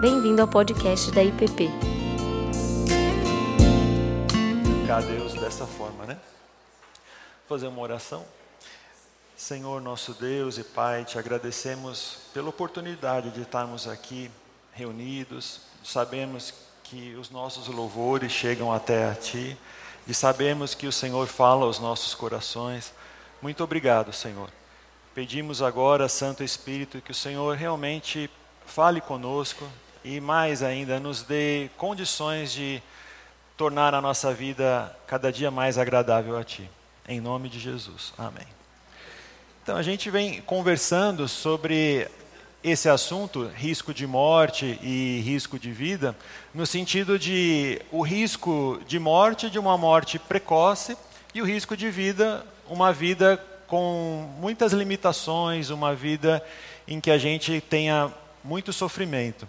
Bem-vindo ao podcast da IPP. a Deus dessa forma, né? Vou fazer uma oração. Senhor nosso Deus e Pai, te agradecemos pela oportunidade de estarmos aqui reunidos. Sabemos que os nossos louvores chegam até a Ti e sabemos que o Senhor fala aos nossos corações. Muito obrigado, Senhor. Pedimos agora, Santo Espírito, que o Senhor realmente fale conosco e mais ainda nos dê condições de tornar a nossa vida cada dia mais agradável a Ti. Em nome de Jesus. Amém. Então, a gente vem conversando sobre esse assunto, risco de morte e risco de vida, no sentido de o risco de morte de uma morte precoce e o risco de vida, uma vida com muitas limitações, uma vida em que a gente tenha muito sofrimento.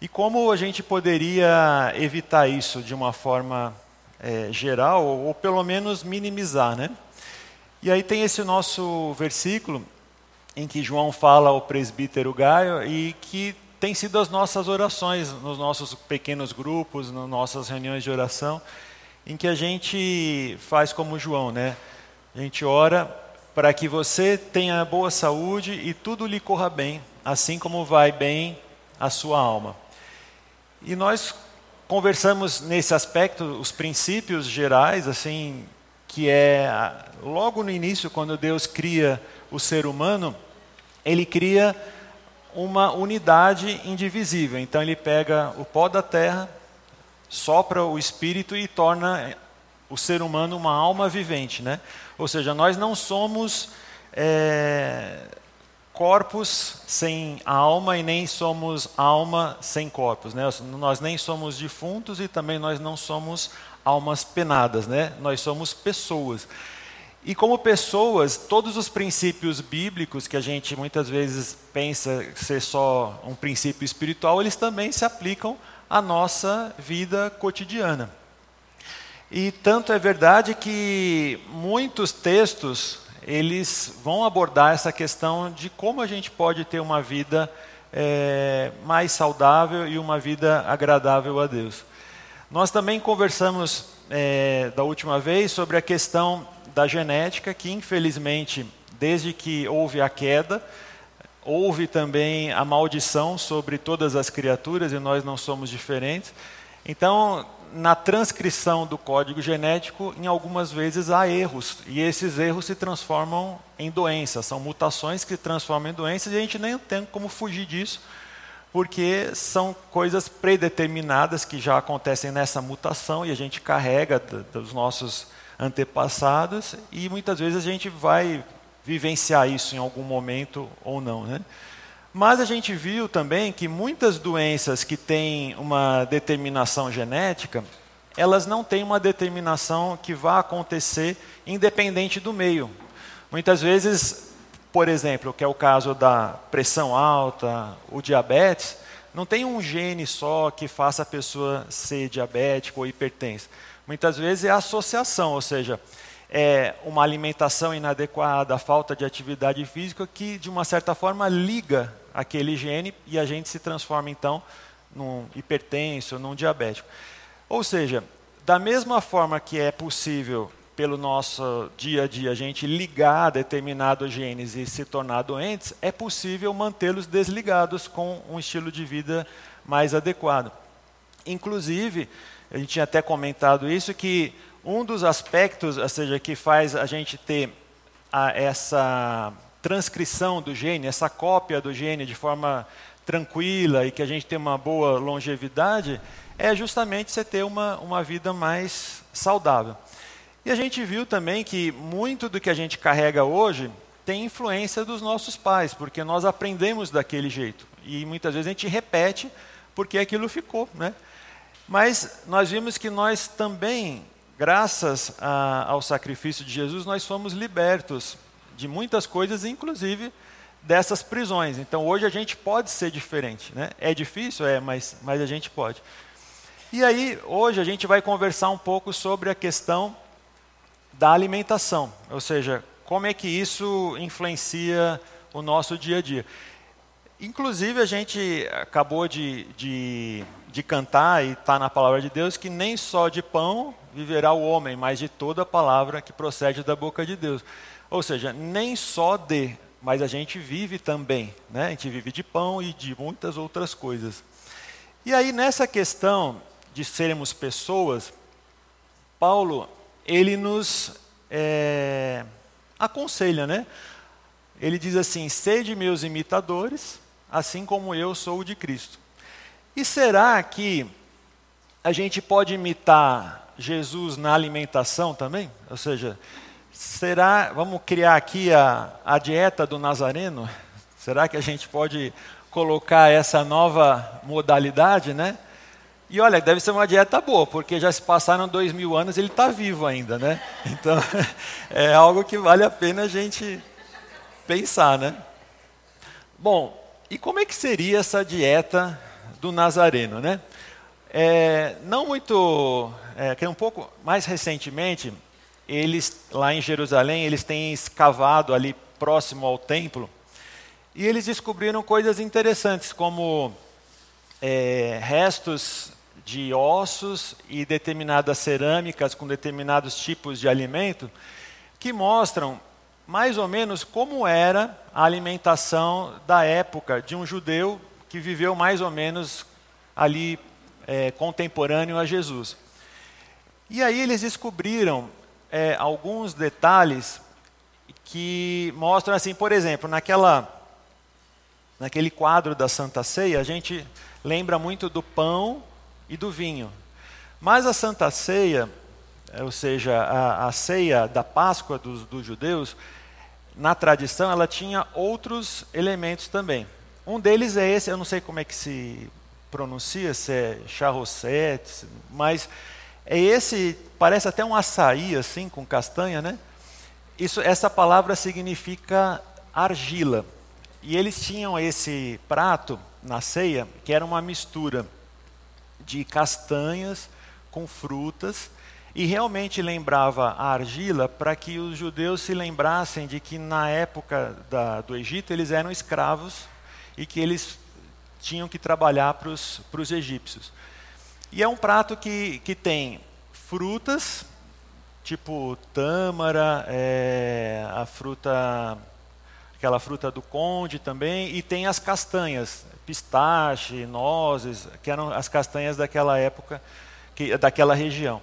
E como a gente poderia evitar isso de uma forma é, geral, ou pelo menos minimizar, né? E aí tem esse nosso versículo em que João fala ao presbítero Gaio e que tem sido as nossas orações nos nossos pequenos grupos, nas nossas reuniões de oração, em que a gente faz como João, né? A gente ora para que você tenha boa saúde e tudo lhe corra bem, assim como vai bem a sua alma. E nós conversamos nesse aspecto os princípios gerais, assim, que é logo no início, quando Deus cria o ser humano, ele cria uma unidade indivisível. Então ele pega o pó da terra, sopra o espírito e torna o ser humano uma alma vivente, né? Ou seja, nós não somos é, corpos sem alma e nem somos alma sem corpos, né? Nós nem somos defuntos e também nós não somos almas penadas, né? Nós somos pessoas. E como pessoas, todos os princípios bíblicos que a gente muitas vezes pensa ser só um princípio espiritual, eles também se aplicam à nossa vida cotidiana. E tanto é verdade que muitos textos eles vão abordar essa questão de como a gente pode ter uma vida é, mais saudável e uma vida agradável a Deus. Nós também conversamos é, da última vez sobre a questão da genética, que infelizmente, desde que houve a queda, houve também a maldição sobre todas as criaturas e nós não somos diferentes. Então, na transcrição do código genético, em algumas vezes há erros, e esses erros se transformam em doenças, são mutações que se transformam em doenças, e a gente nem tem como fugir disso, porque são coisas predeterminadas que já acontecem nessa mutação e a gente carrega dos nossos antepassados, e muitas vezes a gente vai vivenciar isso em algum momento ou não. Né? Mas a gente viu também que muitas doenças que têm uma determinação genética, elas não têm uma determinação que vá acontecer independente do meio. Muitas vezes, por exemplo, que é o caso da pressão alta, o diabetes, não tem um gene só que faça a pessoa ser diabética ou hipertensa. Muitas vezes é a associação, ou seja, é uma alimentação inadequada, a falta de atividade física que, de uma certa forma, liga aquele gene e a gente se transforma, então, num hipertenso, num diabético. Ou seja, da mesma forma que é possível, pelo nosso dia a dia, a gente ligar determinados genes e se tornar doentes, é possível mantê-los desligados com um estilo de vida mais adequado. Inclusive, a gente tinha até comentado isso, que um dos aspectos, ou seja, que faz a gente ter a, essa transcrição do gene, essa cópia do gene de forma tranquila e que a gente tem uma boa longevidade, é justamente você ter uma, uma vida mais saudável. E a gente viu também que muito do que a gente carrega hoje tem influência dos nossos pais, porque nós aprendemos daquele jeito. E muitas vezes a gente repete porque aquilo ficou. Né? Mas nós vimos que nós também graças a, ao sacrifício de Jesus, nós fomos libertos de muitas coisas, inclusive dessas prisões. Então hoje a gente pode ser diferente. Né? É difícil? É, mas, mas a gente pode. E aí, hoje a gente vai conversar um pouco sobre a questão da alimentação, ou seja, como é que isso influencia o nosso dia a dia. Inclusive, a gente acabou de, de, de cantar, e está na palavra de Deus, que nem só de pão viverá o homem, mas de toda a palavra que procede da boca de Deus. Ou seja, nem só de, mas a gente vive também. Né? A gente vive de pão e de muitas outras coisas. E aí, nessa questão de sermos pessoas, Paulo, ele nos é, aconselha, né? Ele diz assim: sede meus imitadores, assim como eu sou de Cristo. E será que a gente pode imitar Jesus na alimentação também? Ou seja, será, vamos criar aqui a, a dieta do Nazareno? Será que a gente pode colocar essa nova modalidade, né? E olha, deve ser uma dieta boa, porque já se passaram dois mil anos e ele está vivo ainda, né? Então, é algo que vale a pena a gente pensar, né? Bom, e como é que seria essa dieta do Nazareno, né? É, não muito, é, que um pouco mais recentemente, eles lá em Jerusalém, eles têm escavado ali próximo ao templo e eles descobriram coisas interessantes, como é, restos de ossos e determinadas cerâmicas com determinados tipos de alimento, que mostram mais ou menos como era a alimentação da época de um judeu que viveu mais ou menos ali é, contemporâneo a Jesus. E aí eles descobriram é, alguns detalhes que mostram assim, por exemplo, naquela, naquele quadro da Santa Ceia, a gente lembra muito do pão e do vinho. Mas a Santa Ceia, ou seja, a, a ceia da Páscoa dos, dos judeus, na tradição, ela tinha outros elementos também. Um deles é esse, eu não sei como é que se pronuncia, se é charrosete, mas é esse, parece até um açaí assim, com castanha, né? Isso, essa palavra significa argila. E eles tinham esse prato na ceia, que era uma mistura de castanhas com frutas e realmente lembrava a argila para que os judeus se lembrassem de que na época da, do Egito eles eram escravos e que eles tinham que trabalhar para os egípcios. E é um prato que, que tem frutas, tipo tâmara, é, a fruta, aquela fruta do conde também, e tem as castanhas, pistache, nozes, que eram as castanhas daquela época, que, daquela região.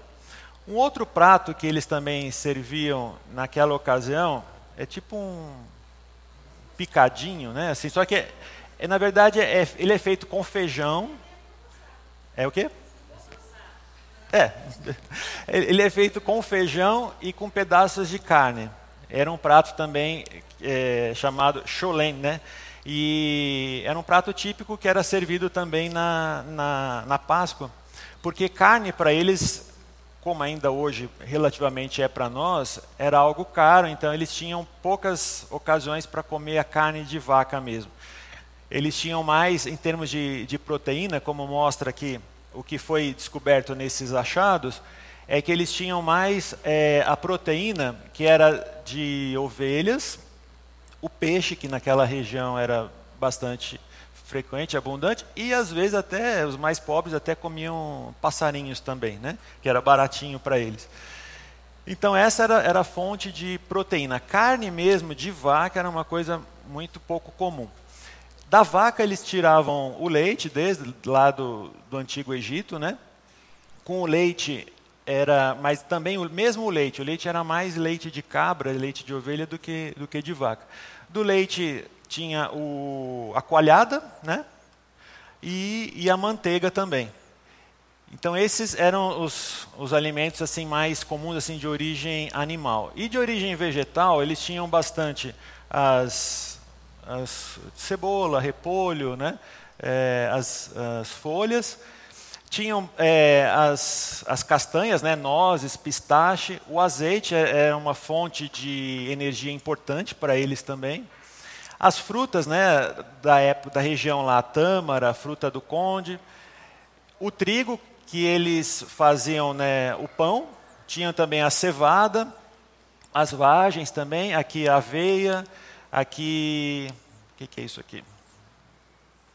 Um outro prato que eles também serviam naquela ocasião é tipo um picadinho, né? Assim, só que, é, na verdade, é, ele é feito com feijão. É o quê? É. Ele é feito com feijão e com pedaços de carne. Era um prato também é, chamado cholent, né? E era um prato típico que era servido também na, na, na Páscoa, porque carne para eles como ainda hoje relativamente é para nós, era algo caro, então eles tinham poucas ocasiões para comer a carne de vaca mesmo. Eles tinham mais, em termos de, de proteína, como mostra aqui o que foi descoberto nesses achados, é que eles tinham mais é, a proteína que era de ovelhas, o peixe, que naquela região era bastante frequente, abundante, e às vezes até os mais pobres até comiam passarinhos também, né? que era baratinho para eles. Então essa era, era a fonte de proteína. Carne mesmo de vaca era uma coisa muito pouco comum. Da vaca eles tiravam o leite desde lá do, do antigo Egito, né? Com o leite era, mas também o mesmo leite. O leite era mais leite de cabra, leite de ovelha do que do que de vaca. Do leite tinha o, a coalhada né? e, e a manteiga também. Então esses eram os, os alimentos assim mais comuns assim de origem animal. E de origem vegetal, eles tinham bastante as, as cebola, repolho, né? É, as, as, folhas. Tinham é, as, as castanhas, né? nozes, pistache. O azeite é, é uma fonte de energia importante para eles também. As frutas né, da, época, da região lá, a tâmara, a fruta do conde, o trigo, que eles faziam né, o pão, tinham também a cevada, as vagens também, aqui a aveia, aqui. O que, que, é isso aqui?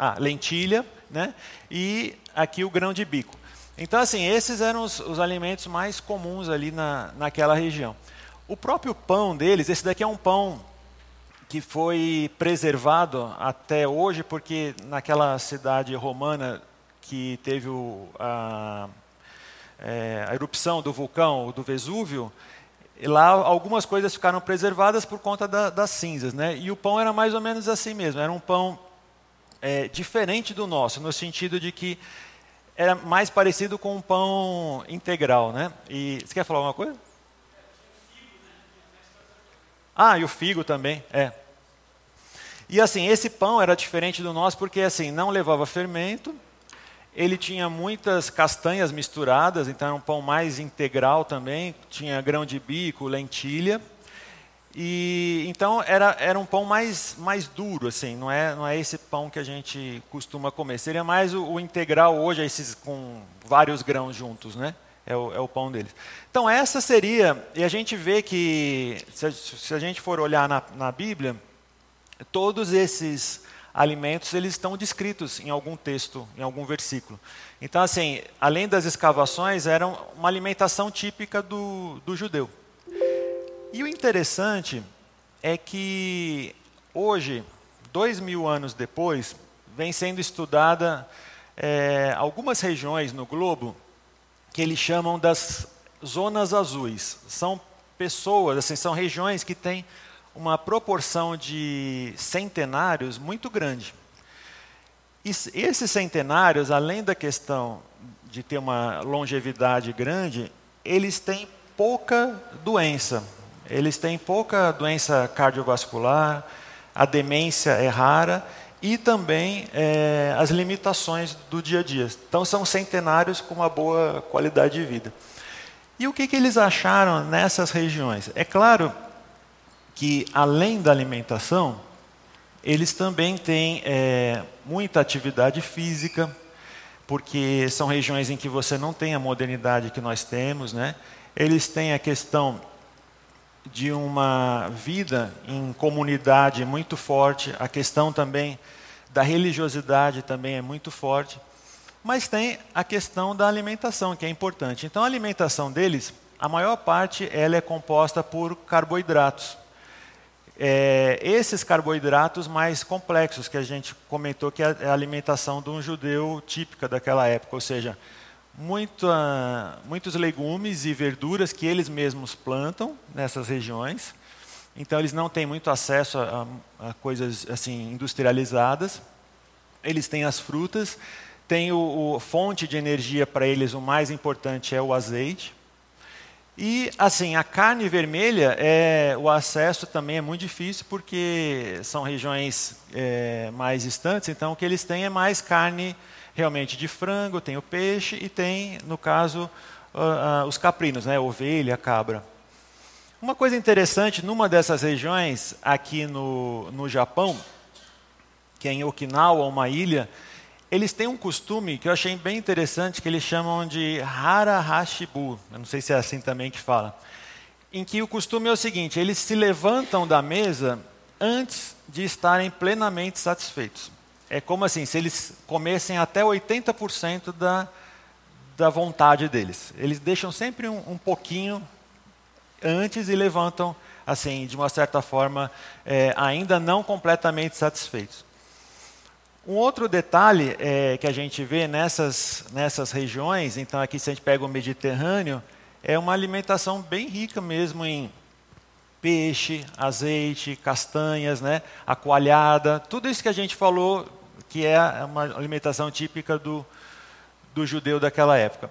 ah, lentilha, né? E aqui o grão de bico. Então, assim, esses eram os, os alimentos mais comuns ali na, naquela região. O próprio pão deles, esse daqui é um pão que foi preservado até hoje, porque naquela cidade romana que teve o, a, é, a erupção do vulcão, do Vesúvio, lá algumas coisas ficaram preservadas por conta da, das cinzas, né? E o pão era mais ou menos assim mesmo, era um pão é, diferente do nosso, no sentido de que era mais parecido com um pão integral, né? E você quer falar alguma coisa? Ah, e o figo também, é. E assim, esse pão era diferente do nosso porque assim, não levava fermento, ele tinha muitas castanhas misturadas, então era um pão mais integral também, tinha grão de bico, lentilha. E então era, era um pão mais, mais duro, assim, não é, não é esse pão que a gente costuma comer. Seria mais o, o integral hoje, esses com vários grãos juntos, né? É o, é o, pão deles. Então essa seria, e a gente vê que, se a, se a gente for olhar na, na Bíblia, todos esses alimentos eles estão descritos em algum texto, em algum versículo. Então, assim, além das escavações, era uma alimentação típica do, do judeu. E o interessante é que hoje, dois mil anos depois, vem sendo estudada é, algumas regiões no globo que eles chamam das zonas azuis. São pessoas, assim, são regiões que têm uma proporção de centenários muito grande. E esses centenários, além da questão de ter uma longevidade grande, eles têm pouca doença. Eles têm pouca doença cardiovascular, a demência é rara e também é, as limitações do dia a dia. Então, são centenários com uma boa qualidade de vida. E o que, que eles acharam nessas regiões? É claro que, além da alimentação, eles também têm é, muita atividade física, porque são regiões em que você não tem a modernidade que nós temos, né? Eles têm a questão de uma vida em comunidade muito forte, a questão também da religiosidade também é muito forte, mas tem a questão da alimentação, que é importante. Então, a alimentação deles, a maior parte ela é composta por carboidratos é, esses carboidratos mais complexos que a gente comentou que é a alimentação de um judeu típica daquela época, ou seja, muito, muitos legumes e verduras que eles mesmos plantam nessas regiões. Então eles não têm muito acesso a, a coisas assim industrializadas. Eles têm as frutas, tem o, o fonte de energia para eles o mais importante é o azeite. E, assim, a carne vermelha, é, o acesso também é muito difícil, porque são regiões é, mais distantes, então o que eles têm é mais carne realmente de frango, tem o peixe e tem, no caso, uh, uh, os caprinos, né, ovelha, cabra. Uma coisa interessante, numa dessas regiões, aqui no, no Japão, que é em Okinawa, uma ilha, eles têm um costume que eu achei bem interessante, que eles chamam de Harahashibu. Eu não sei se é assim também que fala. Em que o costume é o seguinte: eles se levantam da mesa antes de estarem plenamente satisfeitos. É como assim, se eles comessem até 80% da, da vontade deles. Eles deixam sempre um, um pouquinho antes e levantam, assim, de uma certa forma, é, ainda não completamente satisfeitos. Um outro detalhe é, que a gente vê nessas, nessas regiões, então aqui se a gente pega o Mediterrâneo, é uma alimentação bem rica mesmo em peixe, azeite, castanhas, né, a coalhada, tudo isso que a gente falou que é uma alimentação típica do, do judeu daquela época.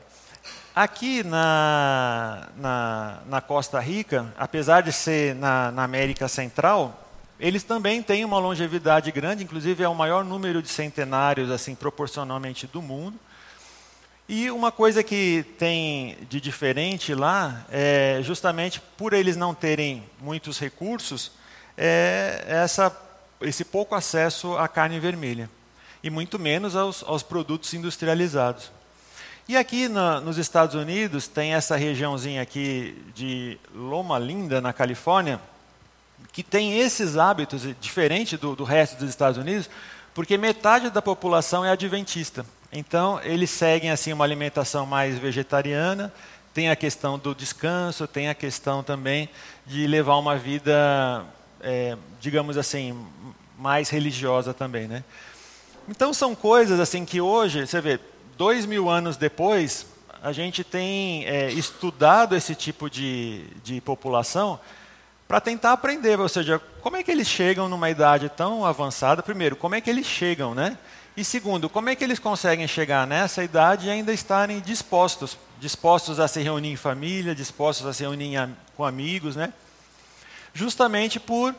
Aqui na, na, na Costa Rica, apesar de ser na, na América Central, eles também têm uma longevidade grande, inclusive é o maior número de centenários, assim, proporcionalmente do mundo. E uma coisa que tem de diferente lá, é justamente por eles não terem muitos recursos, é essa, esse pouco acesso à carne vermelha. E muito menos aos, aos produtos industrializados. E aqui na, nos Estados Unidos tem essa regiãozinha aqui de Loma Linda, na Califórnia, que tem esses hábitos, diferente do, do resto dos Estados Unidos, Porque metade da população é adventista. Então, eles seguem assim uma alimentação mais vegetariana, tem a questão do descanso, tem a questão também de levar uma vida, é, digamos assim, mais religiosa também, né? Então são coisas assim que hoje, você vê, dois mil anos depois, a gente tem é, estudado esse tipo de, de população para tentar aprender, ou seja, como é que eles chegam numa idade tão avançada? Primeiro, como é que eles chegam, né? E segundo, como é que eles conseguem chegar nessa idade e ainda estarem dispostos, dispostos a se reunir em família, dispostos a se reunir com amigos, né? Justamente por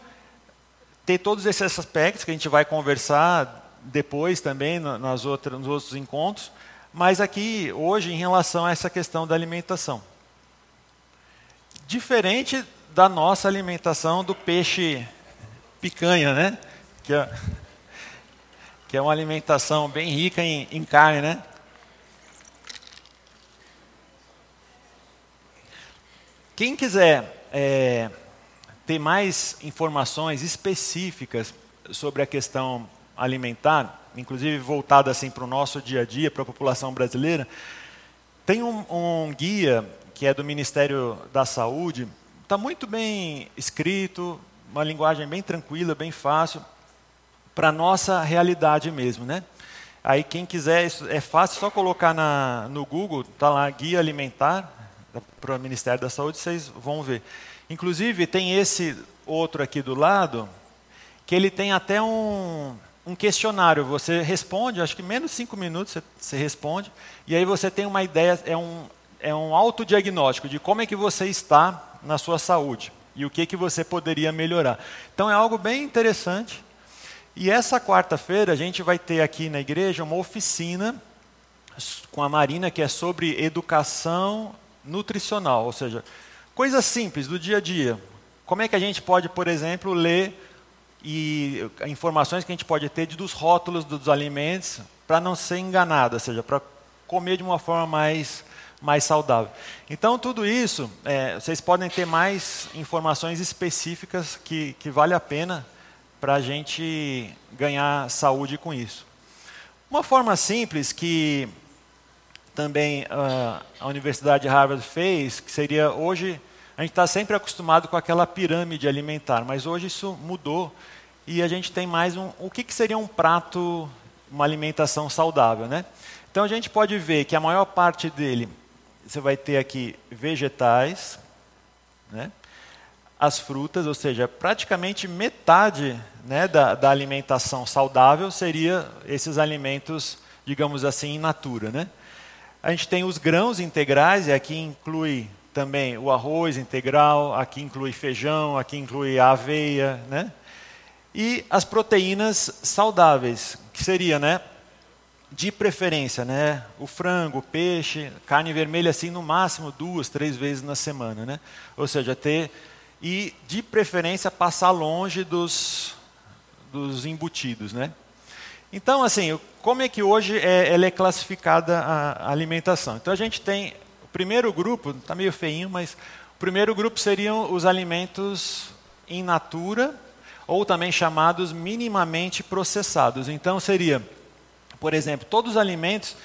ter todos esses aspectos que a gente vai conversar depois também nas outras, nos outros encontros, mas aqui hoje em relação a essa questão da alimentação. Diferente da nossa alimentação do peixe picanha, né? Que é que é uma alimentação bem rica em, em carne, né? Quem quiser é, ter mais informações específicas sobre a questão alimentar, inclusive voltada assim para o nosso dia a dia, para a população brasileira, tem um, um guia que é do Ministério da Saúde, está muito bem escrito, uma linguagem bem tranquila, bem fácil para a nossa realidade mesmo, né? Aí quem quiser, é fácil, só colocar na, no Google, está lá, Guia Alimentar, para o Ministério da Saúde, vocês vão ver. Inclusive, tem esse outro aqui do lado, que ele tem até um, um questionário. Você responde, acho que menos cinco minutos você, você responde, e aí você tem uma ideia, é um, é um autodiagnóstico de como é que você está na sua saúde e o que, que você poderia melhorar. Então é algo bem interessante. E essa quarta-feira a gente vai ter aqui na igreja uma oficina com a Marina que é sobre educação nutricional, ou seja, coisas simples do dia a dia. Como é que a gente pode, por exemplo, ler e informações que a gente pode ter dos rótulos dos alimentos para não ser enganado, ou seja, para comer de uma forma mais mais saudável. Então, tudo isso, é, vocês podem ter mais informações específicas que, que vale a pena para a gente ganhar saúde com isso. Uma forma simples que também uh, a Universidade de Harvard fez, que seria hoje, a gente está sempre acostumado com aquela pirâmide alimentar, mas hoje isso mudou e a gente tem mais um, o que, que seria um prato, uma alimentação saudável, né? Então a gente pode ver que a maior parte dele, você vai ter aqui vegetais, né? as frutas, ou seja, praticamente metade né, da, da, alimentação saudável seria esses alimentos, digamos assim, in natura. Né? A gente tem os grãos integrais, e aqui inclui também o arroz integral, aqui inclui feijão, aqui inclui a aveia, né? E as proteínas saudáveis, que seria, né, de preferência, né, o frango, o peixe, carne vermelha assim no máximo duas, três vezes na semana, né? Ou seja, ter e, de preferência, passar longe dos, dos embutidos. Né? Então, assim, como é que hoje é, ela é classificada a alimentação? Então, a gente tem o primeiro grupo, está meio feinho, mas o primeiro grupo seriam os alimentos in natura, ou também chamados minimamente processados. Então, seria, por exemplo, todos os alimentos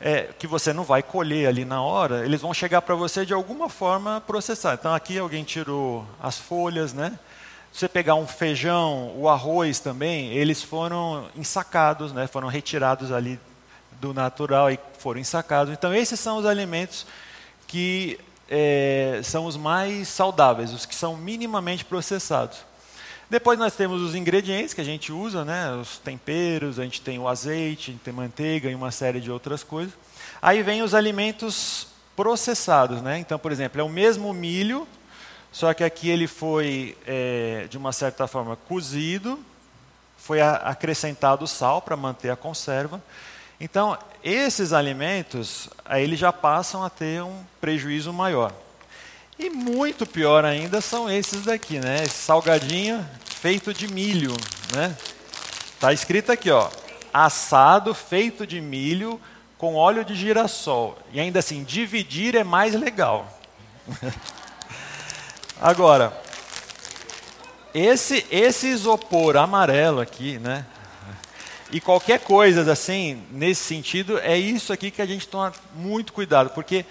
é, que você não vai colher ali na hora, eles vão chegar para você de alguma forma processar. Então aqui alguém tirou as folhas, né? Se você pegar um feijão, o arroz também, eles foram ensacados, né? Foram retirados ali do natural e foram ensacados. Então esses são os alimentos que é, são os mais saudáveis, os que são minimamente processados. Depois nós temos os ingredientes que a gente usa, né? os temperos, a gente tem o azeite, tem manteiga e uma série de outras coisas. Aí vem os alimentos processados. Né? Então, por exemplo, é o mesmo milho, só que aqui ele foi, é, de uma certa forma, cozido, foi a, acrescentado sal para manter a conserva. Então, esses alimentos, aí eles já passam a ter um prejuízo maior. E muito pior ainda são esses daqui, né? Esse salgadinho feito de milho, né? Tá escrito aqui, ó, assado feito de milho com óleo de girassol. E ainda assim, dividir é mais legal. Agora, esse esse isopor amarelo aqui, né? E qualquer coisa assim, nesse sentido, é isso aqui que a gente toma muito cuidado, porque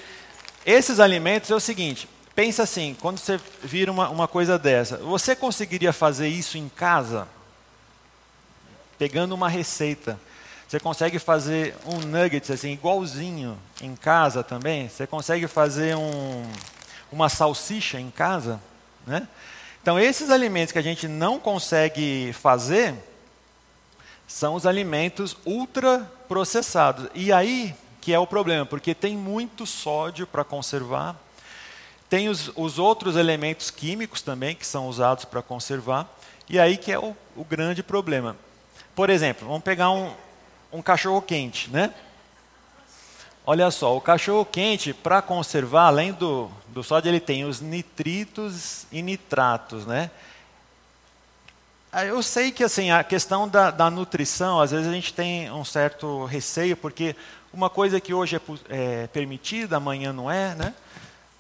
esses alimentos é o seguinte: pensa assim, quando você vira uma, uma coisa dessa, você conseguiria fazer isso em casa? Pegando uma receita. Você consegue fazer um nuggets assim, igualzinho em casa também? Você consegue fazer um, uma salsicha em casa? Né? Então, esses alimentos que a gente não consegue fazer, são os alimentos ultraprocessados. E aí que é o problema, porque tem muito sódio para conservar, tem os, os, outros elementos químicos também que são usados para conservar, e aí que é o, o, grande problema. Por exemplo, vamos pegar um, um cachorro quente, né? Olha só, o cachorro quente, para conservar, além do, do sódio, ele tem os nitritos e nitratos, né? Ah, eu sei que assim a questão da, da, nutrição, às vezes a gente tem um certo receio, porque uma coisa que hoje é, é, permitida, amanhã não é, né?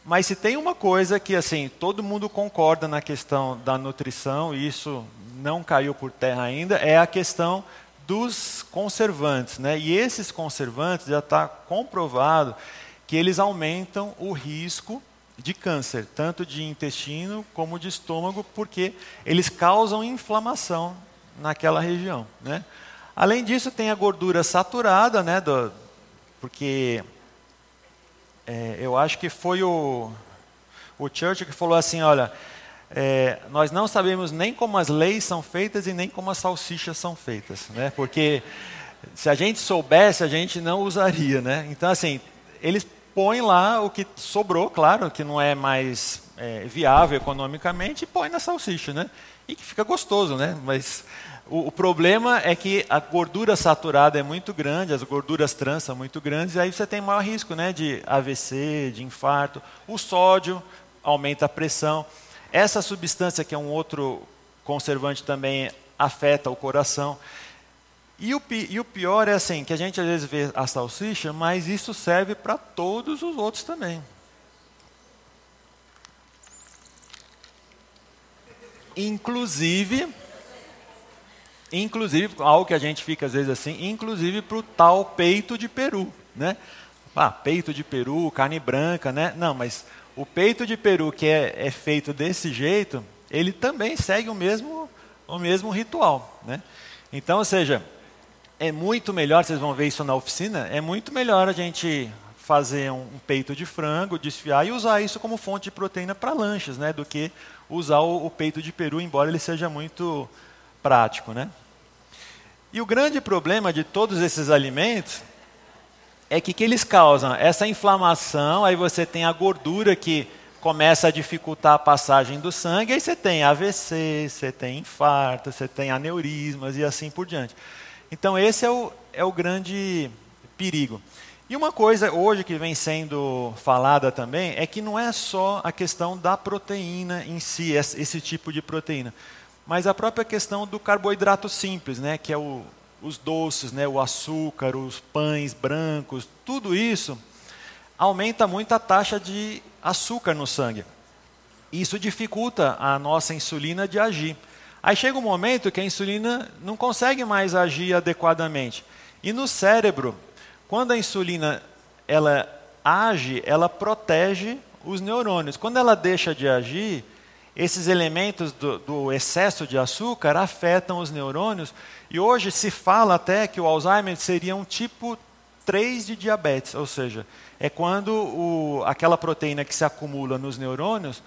Mas se tem uma coisa que assim todo mundo concorda na questão da nutrição, e isso não caiu por terra ainda, é a questão dos conservantes, né? E esses conservantes já está comprovado que eles aumentam o risco de câncer, tanto de intestino como de estômago, porque eles causam inflamação naquela região. Né? Além disso, tem a gordura saturada, né, do, porque é, eu acho que foi o, o Churchill que falou assim: olha, é, nós não sabemos nem como as leis são feitas e nem como as salsichas são feitas, né? porque se a gente soubesse, a gente não usaria. Né? Então, assim, eles põe lá o que sobrou, claro, que não é mais é, viável economicamente, e põe na salsicha, né? E que fica gostoso, né? Mas o, o, problema é que a gordura saturada é muito grande, as gorduras trans são muito grandes, e aí você tem maior risco, né? De AVC, de infarto. O sódio aumenta a pressão. Essa substância, que é um outro conservante, também afeta o coração. E o, e o, pior é assim, que a gente às vezes vê a salsicha, mas isso serve para todos os outros também. Inclusive, inclusive, algo que a gente fica às vezes assim, inclusive para o tal peito de peru, né? Ah, peito de peru, carne branca, né? Não, mas o peito de peru que é, é feito desse jeito, ele também segue o mesmo, o mesmo ritual, né? Então, ou seja, é muito melhor, vocês vão ver isso na oficina, é muito melhor a gente fazer um, um peito de frango, desfiar e usar isso como fonte de proteína para lanches, né, do que usar o, o, peito de peru, embora ele seja muito prático, né? E o grande problema de todos esses alimentos é que, que eles causam essa inflamação, aí você tem a gordura que começa a dificultar a passagem do sangue, aí você tem AVC, você tem infarto, você tem aneurismas e assim por diante. Então, esse é o, é o grande perigo. E uma coisa hoje que vem sendo falada também é que não é só a questão da proteína em si, esse tipo de proteína, mas a própria questão do carboidrato simples, né, que é o, os doces, né, o açúcar, os pães brancos, tudo isso aumenta muito a taxa de açúcar no sangue. Isso dificulta a nossa insulina de agir. Aí chega um momento que a insulina não consegue mais agir adequadamente. E no cérebro, quando a insulina ela age, ela protege os neurônios. Quando ela deixa de agir, esses elementos do, do, excesso de açúcar afetam os neurônios. E hoje se fala até que o Alzheimer seria um tipo 3 de diabetes, ou seja, é quando o, aquela proteína que se acumula nos neurônios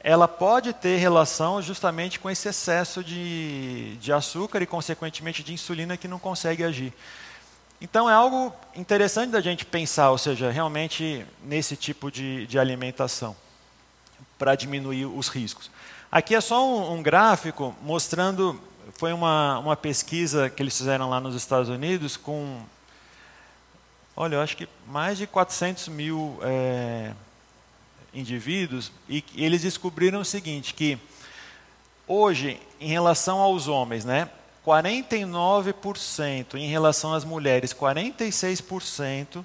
ela pode ter relação justamente com esse excesso de, de açúcar e, consequentemente, de insulina que não consegue agir. Então, é algo interessante da gente pensar, ou seja, realmente nesse tipo de, de alimentação, para diminuir os riscos. Aqui é só um, um, gráfico mostrando, foi uma, uma pesquisa que eles fizeram lá nos Estados Unidos com, olha, eu acho que mais de 400 mil é, indivíduos e eles descobriram o seguinte, que hoje, em relação aos homens, né, 49%, em relação às mulheres, 46%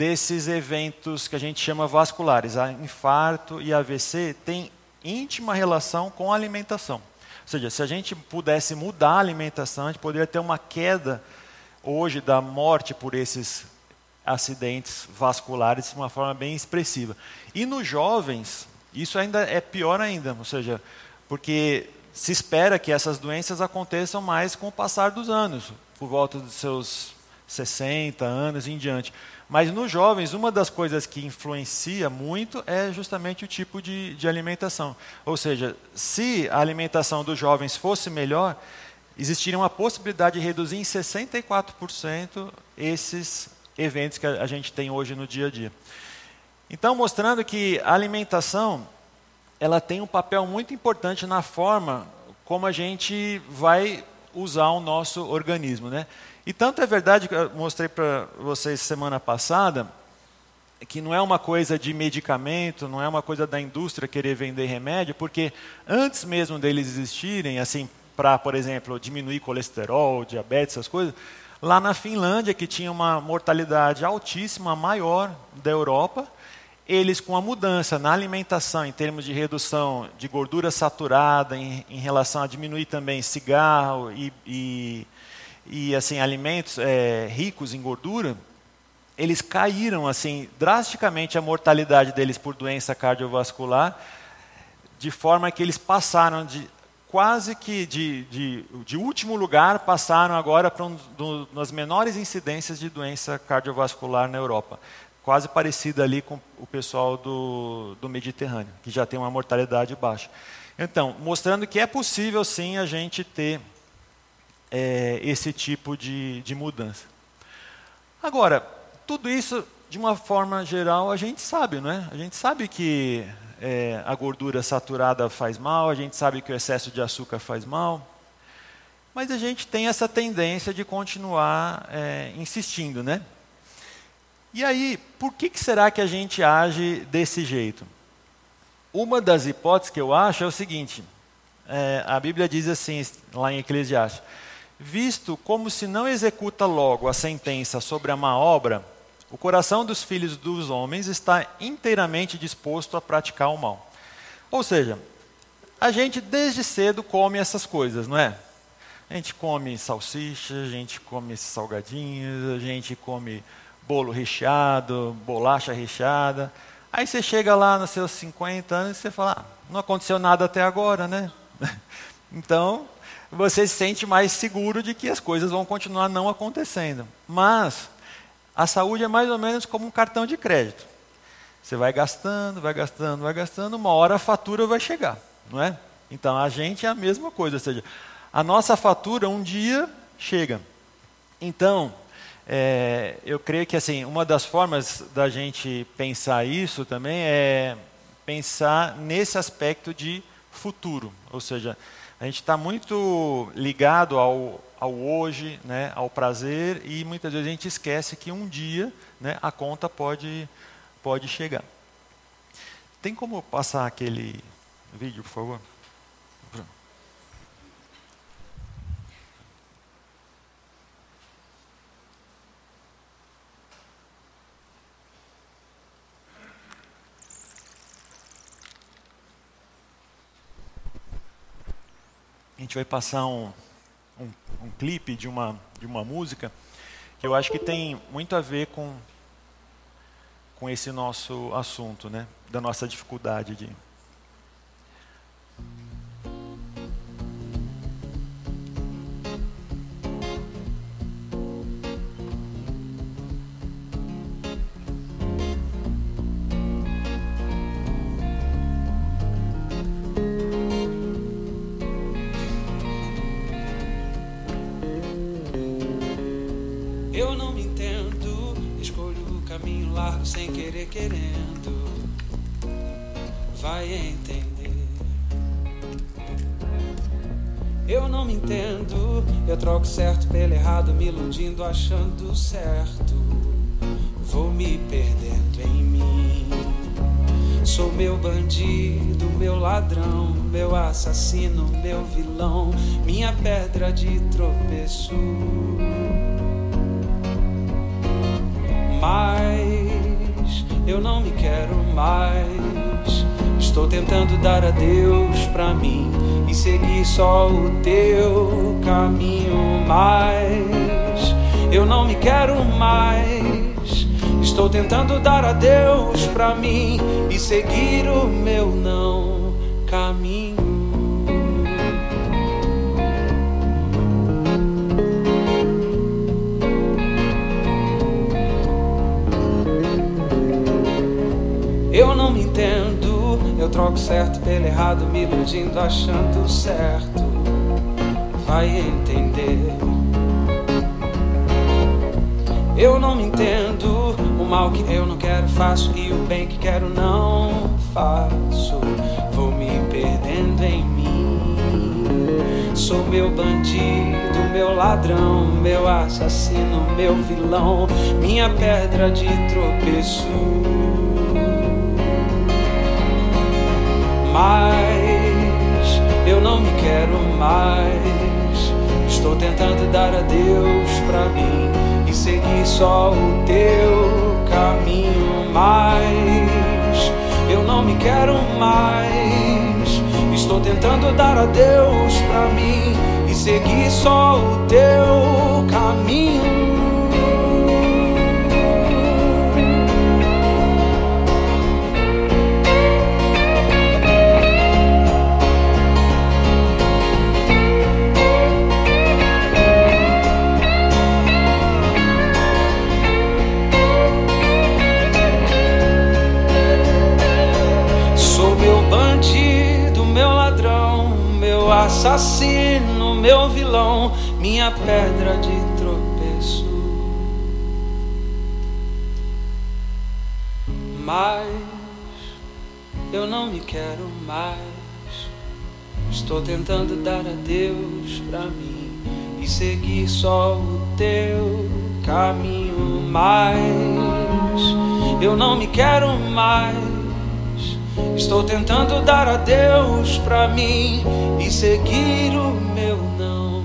desses eventos que a gente chama vasculares, a infarto e AVC, tem íntima relação com a alimentação. Ou seja, se a gente pudesse mudar a alimentação, a gente poderia ter uma queda hoje da morte por esses acidentes vasculares de uma forma bem expressiva. E nos jovens, isso ainda é pior ainda, ou seja, porque se espera que essas doenças aconteçam mais com o passar dos anos, por volta dos seus 60 anos em diante. Mas nos jovens, uma das coisas que influencia muito é justamente o tipo de, de alimentação. Ou seja, se a alimentação dos jovens fosse melhor, existiria uma possibilidade de reduzir em 64% esses eventos que a gente tem hoje no dia a dia. Então, mostrando que a alimentação ela tem um papel muito importante na forma como a gente vai usar o nosso organismo, né? E tanto é verdade que eu mostrei para vocês semana passada que não é uma coisa de medicamento, não é uma coisa da indústria querer vender remédio, porque antes mesmo deles existirem, assim, para, por exemplo, diminuir colesterol, diabetes, essas coisas, lá na Finlândia, que tinha uma mortalidade altíssima, maior da Europa, eles com a mudança na alimentação, em termos de redução de gordura saturada, em, em relação a diminuir também cigarro e, e e assim alimentos é, ricos em gordura, eles caíram assim drasticamente a mortalidade deles por doença cardiovascular, de forma que eles passaram de quase que de, de, de último lugar, passaram agora para um das menores incidências de doença cardiovascular na Europa. Quase parecida ali com o pessoal do, do Mediterrâneo, que já tem uma mortalidade baixa. Então, mostrando que é possível sim a gente ter é, esse tipo de, de mudança. Agora, tudo isso, de uma forma geral, a gente sabe, não é? A gente sabe que é, a gordura saturada faz mal, a gente sabe que o excesso de açúcar faz mal, mas a gente tem essa tendência de continuar é, insistindo, né? E aí, por que, que será que a gente age desse jeito? Uma das hipóteses que eu acho é o seguinte: é, a Bíblia diz assim, lá em Eclesiastes: Visto como se não executa logo a sentença sobre a má obra, o coração dos filhos dos homens está inteiramente disposto a praticar o mal. Ou seja, a gente desde cedo come essas coisas, não é? A gente come salsicha, a gente come salgadinhos, a gente come bolo recheado, bolacha recheada. Aí você chega lá nos seus 50 anos e você fala, ah, não aconteceu nada até agora, né? Então, você se sente mais seguro de que as coisas vão continuar não acontecendo. Mas a saúde é mais ou menos como um cartão de crédito. Você vai gastando, vai gastando, vai gastando, uma hora a fatura vai chegar, não é? Então a gente é a mesma coisa, ou seja, a nossa fatura um dia chega. Então, é, eu creio que assim, uma das formas da gente pensar isso também é pensar nesse aspecto de futuro, ou seja, a gente está muito ligado ao, ao hoje, né, ao prazer, e muitas vezes a gente esquece que um dia né, a conta pode, pode chegar. Tem como passar aquele vídeo, por favor? A gente vai passar um, um, um clipe de uma, de uma música que eu acho que tem muito a ver com, com esse nosso assunto, né? da nossa dificuldade de iludindo, achando certo. Vou me perdendo em mim. Sou meu bandido, meu ladrão, meu assassino, meu vilão, minha pedra de tropeço. Mas eu não me quero mais. Estou tentando dar a Deus pra mim e seguir só o teu caminho. Mas eu não me quero mais. Estou tentando dar adeus pra mim e seguir o meu não caminho. Troco certo pelo errado, me iludindo, achando certo. Vai entender. Eu não me entendo, o mal que eu não quero faço e o bem que quero não faço. Vou me perdendo em mim. Sou meu bandido, meu ladrão, meu assassino, meu vilão, minha pedra de tropeço. Mas eu não me quero mais. Estou tentando dar adeus pra mim e seguir só o teu caminho. Mas eu não me quero mais. Estou tentando dar adeus pra mim e seguir só o teu caminho. Quero mais. Estou tentando dar adeus pra mim e seguir só o teu caminho. Mas eu não me quero mais. Estou tentando dar adeus pra mim e seguir o meu não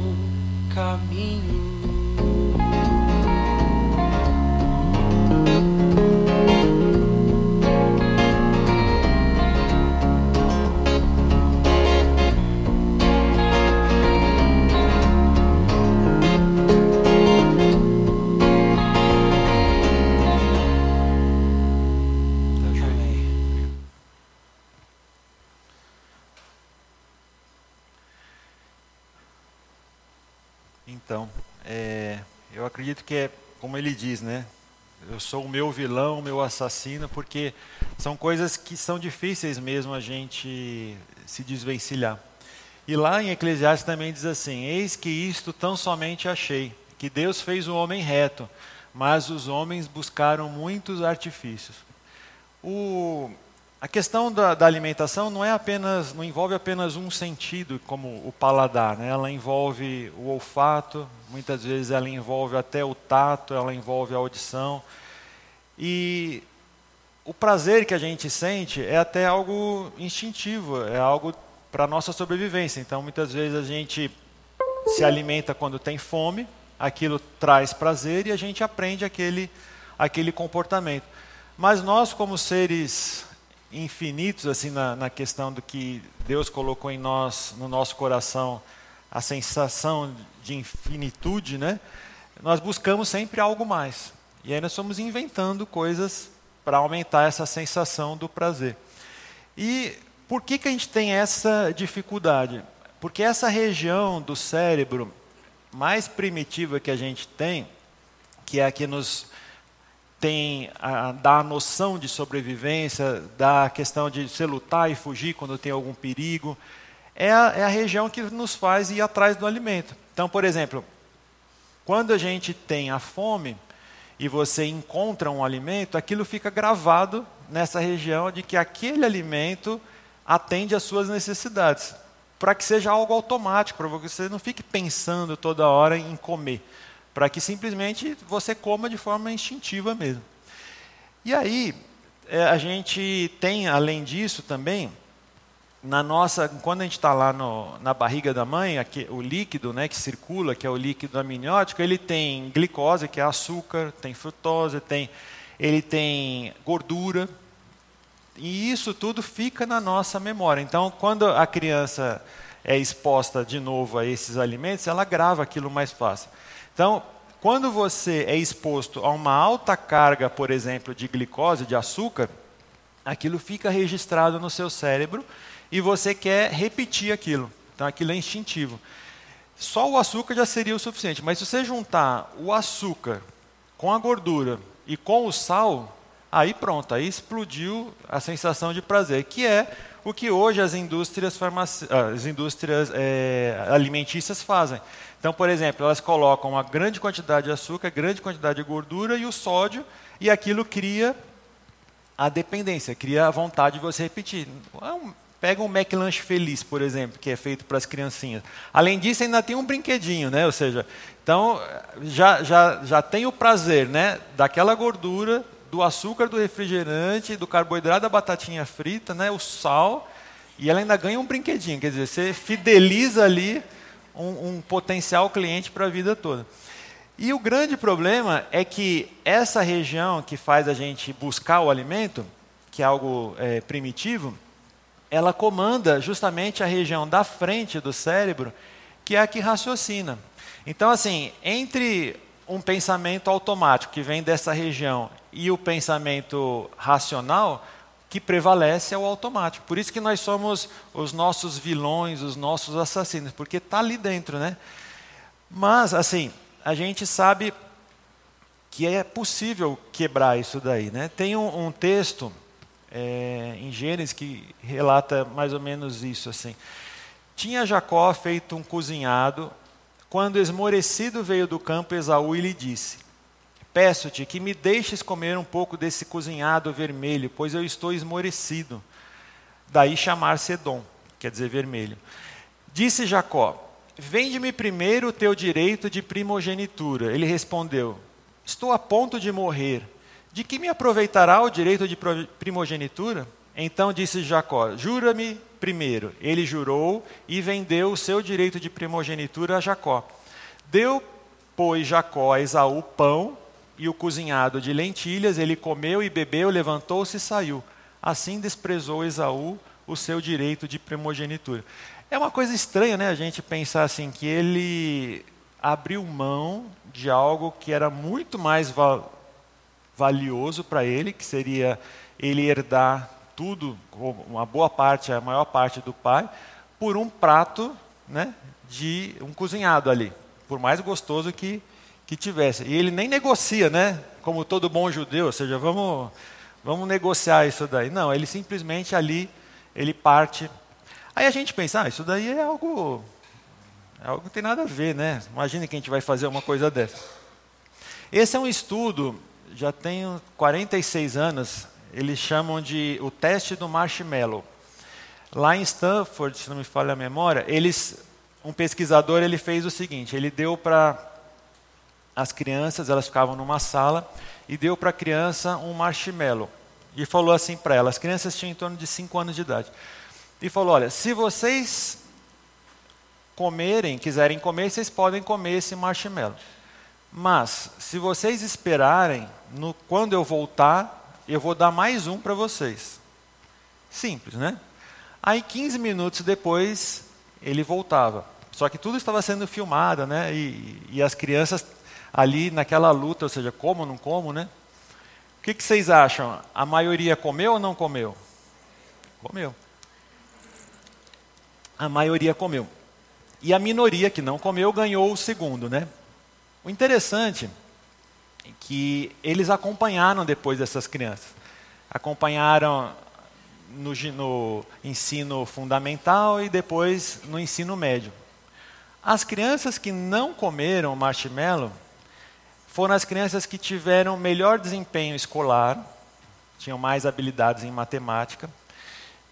caminho. Acredito que é como ele diz, né? Eu sou o meu vilão, o meu assassino, porque são coisas que são difíceis mesmo a gente se desvencilhar. E lá em Eclesiastes também diz assim: Eis que isto tão somente achei, que Deus fez o homem reto, mas os homens buscaram muitos artifícios. O, a questão da, da, alimentação não é apenas, não envolve apenas um sentido, como o paladar, né? ela envolve o olfato, muitas vezes ela envolve até o tato, ela envolve a audição. E o prazer que a gente sente é até algo instintivo, é algo para a nossa sobrevivência. Então, muitas vezes a gente se alimenta quando tem fome, aquilo traz prazer e a gente aprende aquele, aquele comportamento. Mas nós, como seres infinitos assim na, na, questão do que Deus colocou em nós, no nosso coração, a sensação de infinitude, né? Nós buscamos sempre algo mais. E aí nós estamos inventando coisas para aumentar essa sensação do prazer. E por que, que a gente tem essa dificuldade? Porque essa região do cérebro mais primitiva que a gente tem, que é a que nos tem a, dá a noção de sobrevivência, dá a questão de se lutar e fugir quando tem algum perigo, é a, é a região que nos faz ir atrás do alimento. Então, por exemplo, quando a gente tem a fome e você encontra um alimento, aquilo fica gravado nessa região de que aquele alimento atende às suas necessidades, para que seja algo automático, para que você não fique pensando toda hora em comer para que simplesmente você coma de forma instintiva mesmo. E aí, é, a gente tem, além disso também, na nossa, quando a gente está lá no, na barriga da mãe, aqui, o líquido né, que circula, que é o líquido amniótico, ele tem glicose, que é açúcar, tem frutose, tem, ele tem gordura, e isso tudo fica na nossa memória. Então, quando a criança é exposta de novo a esses alimentos, ela grava aquilo mais fácil. Então, quando você é exposto a uma alta carga, por exemplo, de glicose, de açúcar, aquilo fica registrado no seu cérebro e você quer repetir aquilo. Então aquilo é instintivo. Só o açúcar já seria o suficiente, mas se você juntar o açúcar com a gordura e com o sal, aí pronto, aí explodiu a sensação de prazer, que é o que hoje as indústrias, farmaci... Ah, as indústrias é, alimentícias fazem. Então, por exemplo, elas colocam uma grande quantidade de açúcar, grande quantidade de gordura e o sódio, e aquilo cria a dependência, cria a vontade de você repetir. É pega um McLanche feliz, por exemplo, que é feito para as criancinhas. Além disso, ainda tem um brinquedinho, né? Ou seja, então já, já, já tem o prazer né? daquela gordura, do açúcar do refrigerante, do carboidrato da batatinha frita, né, o sal, e ela ainda ganha um brinquedinho. Quer dizer, você fideliza ali um, um potencial cliente para a vida toda. E o grande problema é que essa região que faz a gente buscar o alimento, que é algo é, primitivo, ela comanda justamente a região da frente do cérebro, que é a que raciocina. Então, assim, entre um pensamento automático que vem dessa região e o pensamento racional que prevalece é o automático. Por isso que nós somos os nossos vilões, os nossos assassinos, porque está ali dentro, né? Mas, assim, a gente sabe que é possível quebrar isso daí, né? Tem um, um texto é, em Gênesis que relata mais ou menos isso, assim. Tinha Jacó feito um cozinhado quando esmorecido veio do campo Esaú e lhe disse: Peço-te que me deixes comer um pouco desse cozinhado vermelho, pois eu estou esmorecido. Daí chamar-se Edom, quer dizer vermelho. Disse Jacó: Vende-me primeiro o teu direito de primogenitura. Ele respondeu: Estou a ponto de morrer. De que me aproveitará o direito de primogenitura? Então disse Jacó: Jura-me primeiro. Ele jurou e vendeu o seu direito de primogenitura a Jacó. Deu, pois, Jacó a Esaú pão e o cozinhado de lentilhas. Ele comeu e bebeu, levantou-se e saiu. Assim desprezou Esaú o seu direito de primogenitura. É uma coisa estranha, né, a gente pensar assim que ele abriu mão de algo que era muito mais val valioso para ele, que seria ele herdar tudo, uma boa parte, a maior parte do pai, por um prato né, de um cozinhado ali, por mais gostoso que, que tivesse. E ele nem negocia, né? Como todo bom judeu, ou seja, vamos, vamos negociar isso daí. Não, ele simplesmente ali, ele parte. Aí a gente pensa, ah, isso daí é algo, é algo que tem nada a ver, né? Imagine que a gente vai fazer uma coisa dessa. Esse é um estudo, já tenho 46 anos, eles chamam de o teste do marshmallow. Lá em Stanford, se não me falha a memória, eles, um pesquisador ele fez o seguinte: ele deu para as crianças, elas ficavam numa sala, e deu para a criança um marshmallow. E falou assim para elas: as crianças tinham em torno de 5 anos de idade. E falou: olha, se vocês comerem, quiserem comer, vocês podem comer esse marshmallow. Mas, se vocês esperarem, no, quando eu voltar, eu vou dar mais um para vocês. Simples, né? Aí 15 minutos depois ele voltava. Só que tudo estava sendo filmado, né? E, e as crianças ali naquela luta, ou seja, como ou não como, né? O que, que vocês acham? A maioria comeu ou não comeu? Comeu. A maioria comeu. E a minoria que não comeu ganhou o segundo, né? O interessante que eles acompanharam depois dessas crianças. Acompanharam no, no, ensino fundamental e depois no ensino médio. As crianças que não comeram marshmallow foram as crianças que tiveram melhor desempenho escolar, tinham mais habilidades em matemática,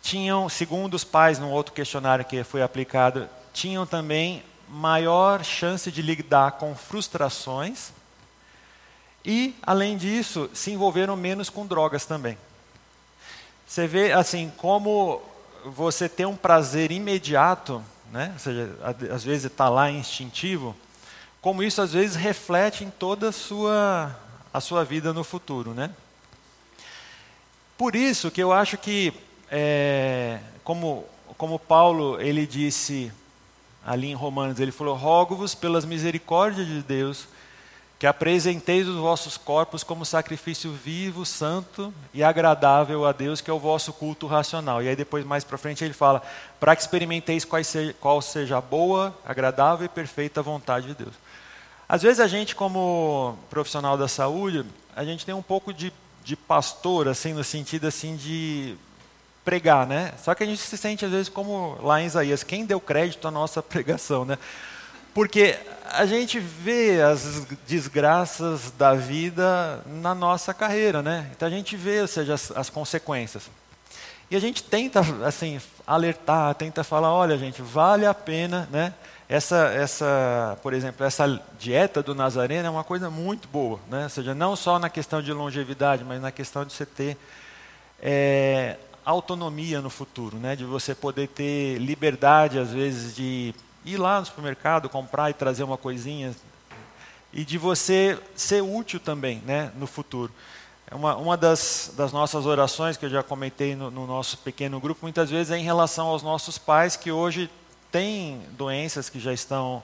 tinham, segundo os pais, num outro questionário que foi aplicado, tinham também maior chance de lidar com frustrações e, além disso, se envolveram menos com drogas também. Você vê, assim, como você tem um prazer imediato, né? ou seja, às vezes está lá instintivo, como isso às vezes reflete em toda a sua, a sua vida no futuro. Né? Por isso que eu acho que, é, como, como Paulo ele disse ali em Romanos, ele falou: rogo-vos pelas misericórdias de Deus que apresenteis os vossos corpos como sacrifício vivo, santo e agradável a Deus, que é o vosso culto racional. E aí depois mais para frente ele fala, para que experimenteis qual seja, qual seja a boa, agradável e perfeita vontade de Deus. Às vezes a gente como profissional da saúde, a gente tem um pouco de, de pastor, assim, no sentido assim de pregar, né? Só que a gente se sente às vezes como lá em Isaías, quem deu crédito à nossa pregação, né? Porque a gente vê as desgraças da vida na nossa carreira, né? Então a gente vê, ou seja, as, as consequências. E a gente tenta, assim, alertar, tenta falar, olha, gente, vale a pena, né? Essa, essa, por exemplo, essa dieta do Nazareno é uma coisa muito boa, né? Ou seja, não só na questão de longevidade, mas na questão de você ter é, autonomia no futuro, né? De você poder ter liberdade, às vezes, de ir lá no supermercado, comprar e trazer uma coisinha. E de você ser útil também né, no futuro. É uma, uma das, das nossas orações, que eu já comentei no, no nosso pequeno grupo, muitas vezes é em relação aos nossos pais que hoje têm doenças que já estão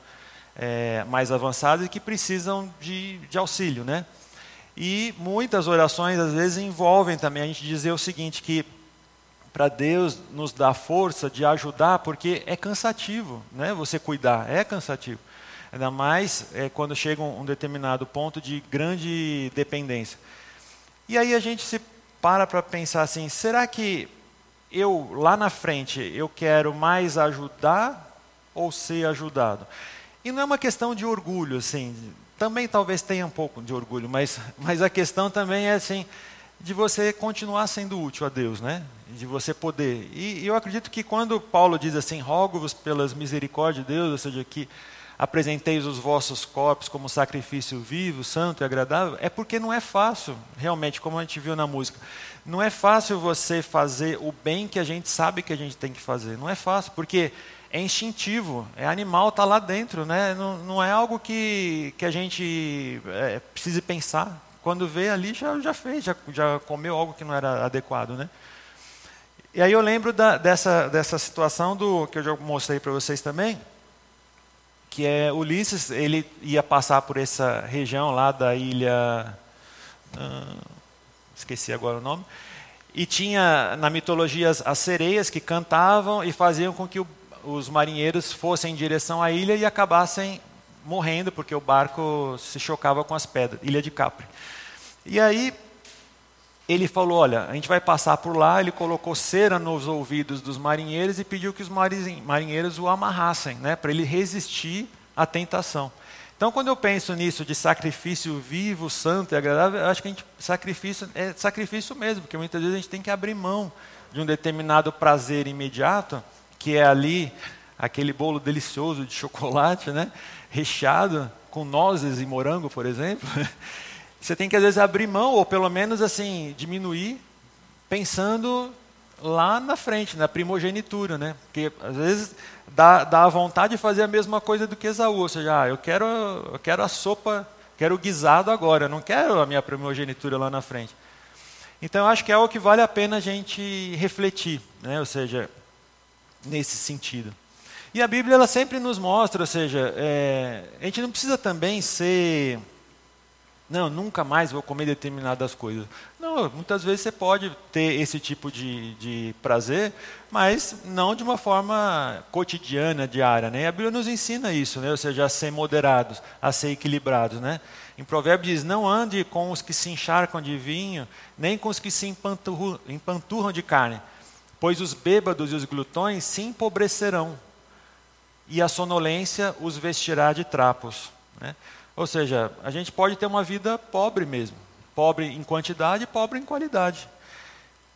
é, mais avançadas e que precisam de, de auxílio. Né? E muitas orações, às vezes, envolvem também a gente dizer o seguinte, que para Deus nos dar força de ajudar, porque é cansativo, né? Você cuidar é cansativo, ainda mais é, quando chega um, um determinado ponto de grande dependência. E aí a gente se para para pensar assim: será que eu lá na frente eu quero mais ajudar ou ser ajudado? E não é uma questão de orgulho, assim. Também talvez tenha um pouco de orgulho, mas, mas a questão também é assim de você continuar sendo útil a Deus, né? De você poder. E, e eu acredito que quando Paulo diz assim, rogo-vos pelas misericórdias de Deus, ou seja, que apresenteis os vossos corpos como sacrifício vivo, santo e agradável, é porque não é fácil, realmente, como a gente viu na música. Não é fácil você fazer o bem que a gente sabe que a gente tem que fazer. Não é fácil, porque é instintivo, é animal, está lá dentro, né? não, não é algo que, que a gente é, precise pensar. Quando vê ali, já, já fez, já, já comeu algo que não era adequado, né? E aí eu lembro da, dessa, dessa situação do que eu já mostrei para vocês também, que é Ulisses, ele ia passar por essa região lá da ilha, uh, esqueci agora o nome, e tinha na mitologia as, as sereias que cantavam e faziam com que o, os marinheiros fossem em direção à ilha e acabassem morrendo porque o barco se chocava com as pedras, Ilha de Capri. E aí ele falou: Olha, a gente vai passar por lá. Ele colocou cera nos ouvidos dos marinheiros e pediu que os marinheiros o amarrassem, né, para ele resistir à tentação. Então, quando eu penso nisso de sacrifício vivo, santo e agradável, eu acho que a gente, sacrifício é sacrifício mesmo, porque muitas vezes a gente tem que abrir mão de um determinado prazer imediato, que é ali aquele bolo delicioso de chocolate, né? recheado com nozes e morango, por exemplo, você tem que às vezes abrir mão ou pelo menos assim diminuir, pensando lá na frente, na primogenitura, né? Porque às vezes dá, dá a vontade de fazer a mesma coisa do que Esaú, ou seja, ah, eu quero, eu quero a sopa, quero o guisado agora, eu não quero a minha primogenitura lá na frente. Então acho que é algo que vale a pena a gente refletir, né? Ou seja, nesse sentido. E a Bíblia ela sempre nos mostra, ou seja, é, a gente não precisa também ser. Não, nunca mais vou comer determinadas coisas. Não, muitas vezes você pode ter esse tipo de, de prazer, mas não de uma forma cotidiana, diária. Né? E a Bíblia nos ensina isso, né? ou seja, a ser moderados, a ser equilibrados. Né? Em Provérbios diz: Não ande com os que se encharcam de vinho, nem com os que se empanturram, de carne, pois os bêbados e os glutões se empobrecerão e a sonolência os vestirá de trapos. Né? Ou seja, a gente pode ter uma vida pobre mesmo, pobre em quantidade e pobre em qualidade.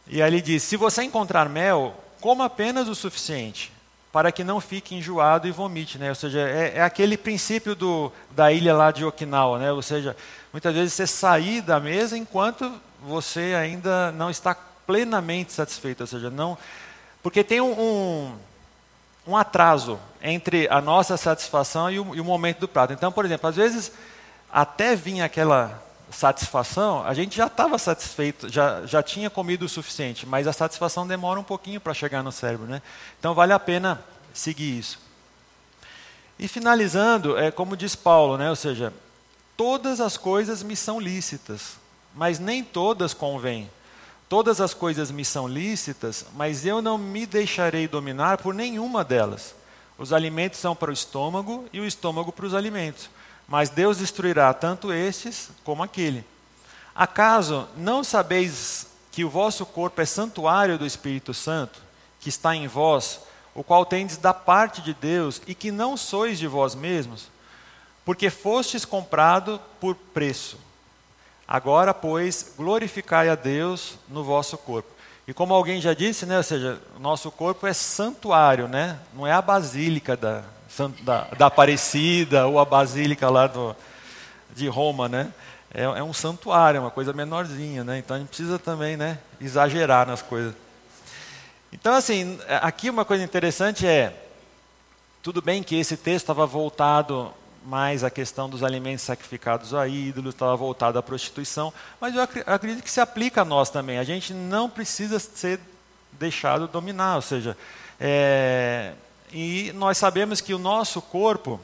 E aí ele diz: se você encontrar mel, coma apenas o suficiente, para que não fique enjoado e vomite. Né? Ou seja, é, é aquele princípio do, da ilha lá de Okinawa. Né? Ou seja, muitas vezes você sair da mesa enquanto você ainda não está plenamente satisfeito. Ou seja, não. Porque tem um, um um atraso entre a nossa satisfação e o, e o, momento do prato. Então, por exemplo, às vezes, até vir aquela satisfação, a gente já estava satisfeito, já, já tinha comido o suficiente, mas a satisfação demora um pouquinho para chegar no cérebro. Né? Então, vale a pena seguir isso. E finalizando, é como diz Paulo, né? ou seja, Todas as coisas me são lícitas, mas nem todas convêm. Todas as coisas me são lícitas, mas eu não me deixarei dominar por nenhuma delas. Os alimentos são para o estômago e o estômago para os alimentos. Mas Deus destruirá tanto estes como aquele. Acaso não sabeis que o vosso corpo é santuário do Espírito Santo, que está em vós, o qual tendes da parte de Deus, e que não sois de vós mesmos? Porque fostes comprado por preço. Agora, pois, glorificai a Deus no vosso corpo. E como alguém já disse, né, ou seja, o nosso corpo é santuário, né? não é a basílica da, da, da Aparecida ou a basílica lá do, de Roma, né? É, é, um santuário, é uma coisa menorzinha, né? Então a gente precisa também, né, exagerar nas coisas. Então, assim, aqui uma coisa interessante é, tudo bem que esse texto estava voltado mais à questão dos alimentos sacrificados a ídolos, estava voltado à prostituição, mas eu acredito que se aplica a nós também. A gente não precisa ser deixado dominar, ou seja, é, e nós sabemos que o nosso corpo,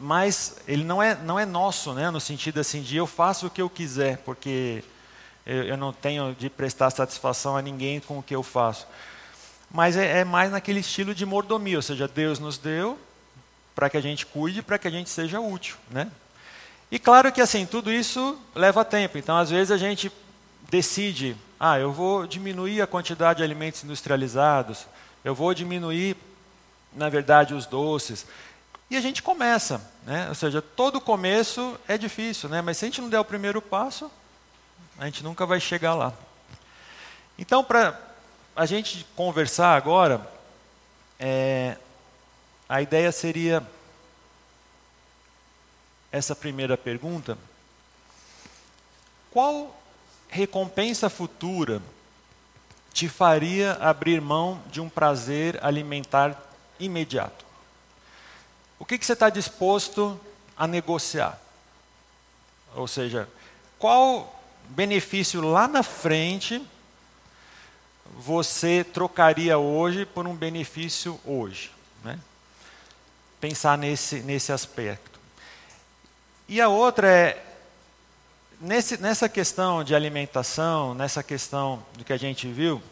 mas ele não é, não é nosso, né, no sentido assim de eu faço o que eu quiser, porque eu, eu não tenho de prestar satisfação a ninguém com o que eu faço. Mas é, é mais naquele estilo de mordomia, ou seja, Deus nos deu para que a gente cuide, para que a gente seja útil, né? E claro que assim tudo isso leva tempo. Então às vezes a gente decide, ah, eu vou diminuir a quantidade de alimentos industrializados, eu vou diminuir, na verdade, os doces. E a gente começa, né? ou seja, todo começo é difícil, né? mas se a gente não der o primeiro passo, a gente nunca vai chegar lá. Então, para a gente conversar agora, é, a ideia seria essa primeira pergunta: qual recompensa futura te faria abrir mão de um prazer alimentar imediato? O que, que você está disposto a negociar? Ou seja, qual benefício lá na frente você trocaria hoje por um benefício hoje? Pensar nesse, nesse aspecto. E a outra é, nesse, nessa questão de alimentação, nessa questão do que a gente viu,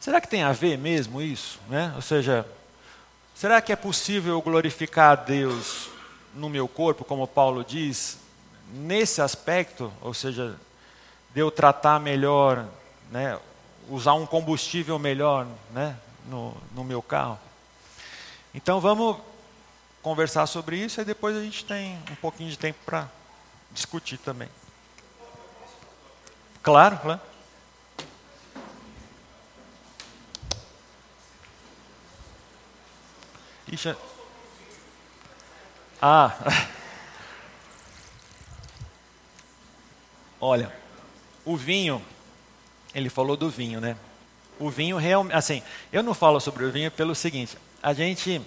será que tem a ver mesmo isso? Né? Ou seja, Será que é possível glorificar a Deus no meu corpo, como Paulo diz, nesse aspecto, ou seja, de eu tratar melhor, né, usar um combustível melhor né, no, no meu carro? Então vamos conversar sobre isso e depois a gente tem um pouquinho de tempo para discutir também. Claro, claro. Ixi. Ah. Olha, o vinho, ele falou do vinho, né? O vinho realmente, assim, eu não falo sobre o vinho pelo seguinte, a gente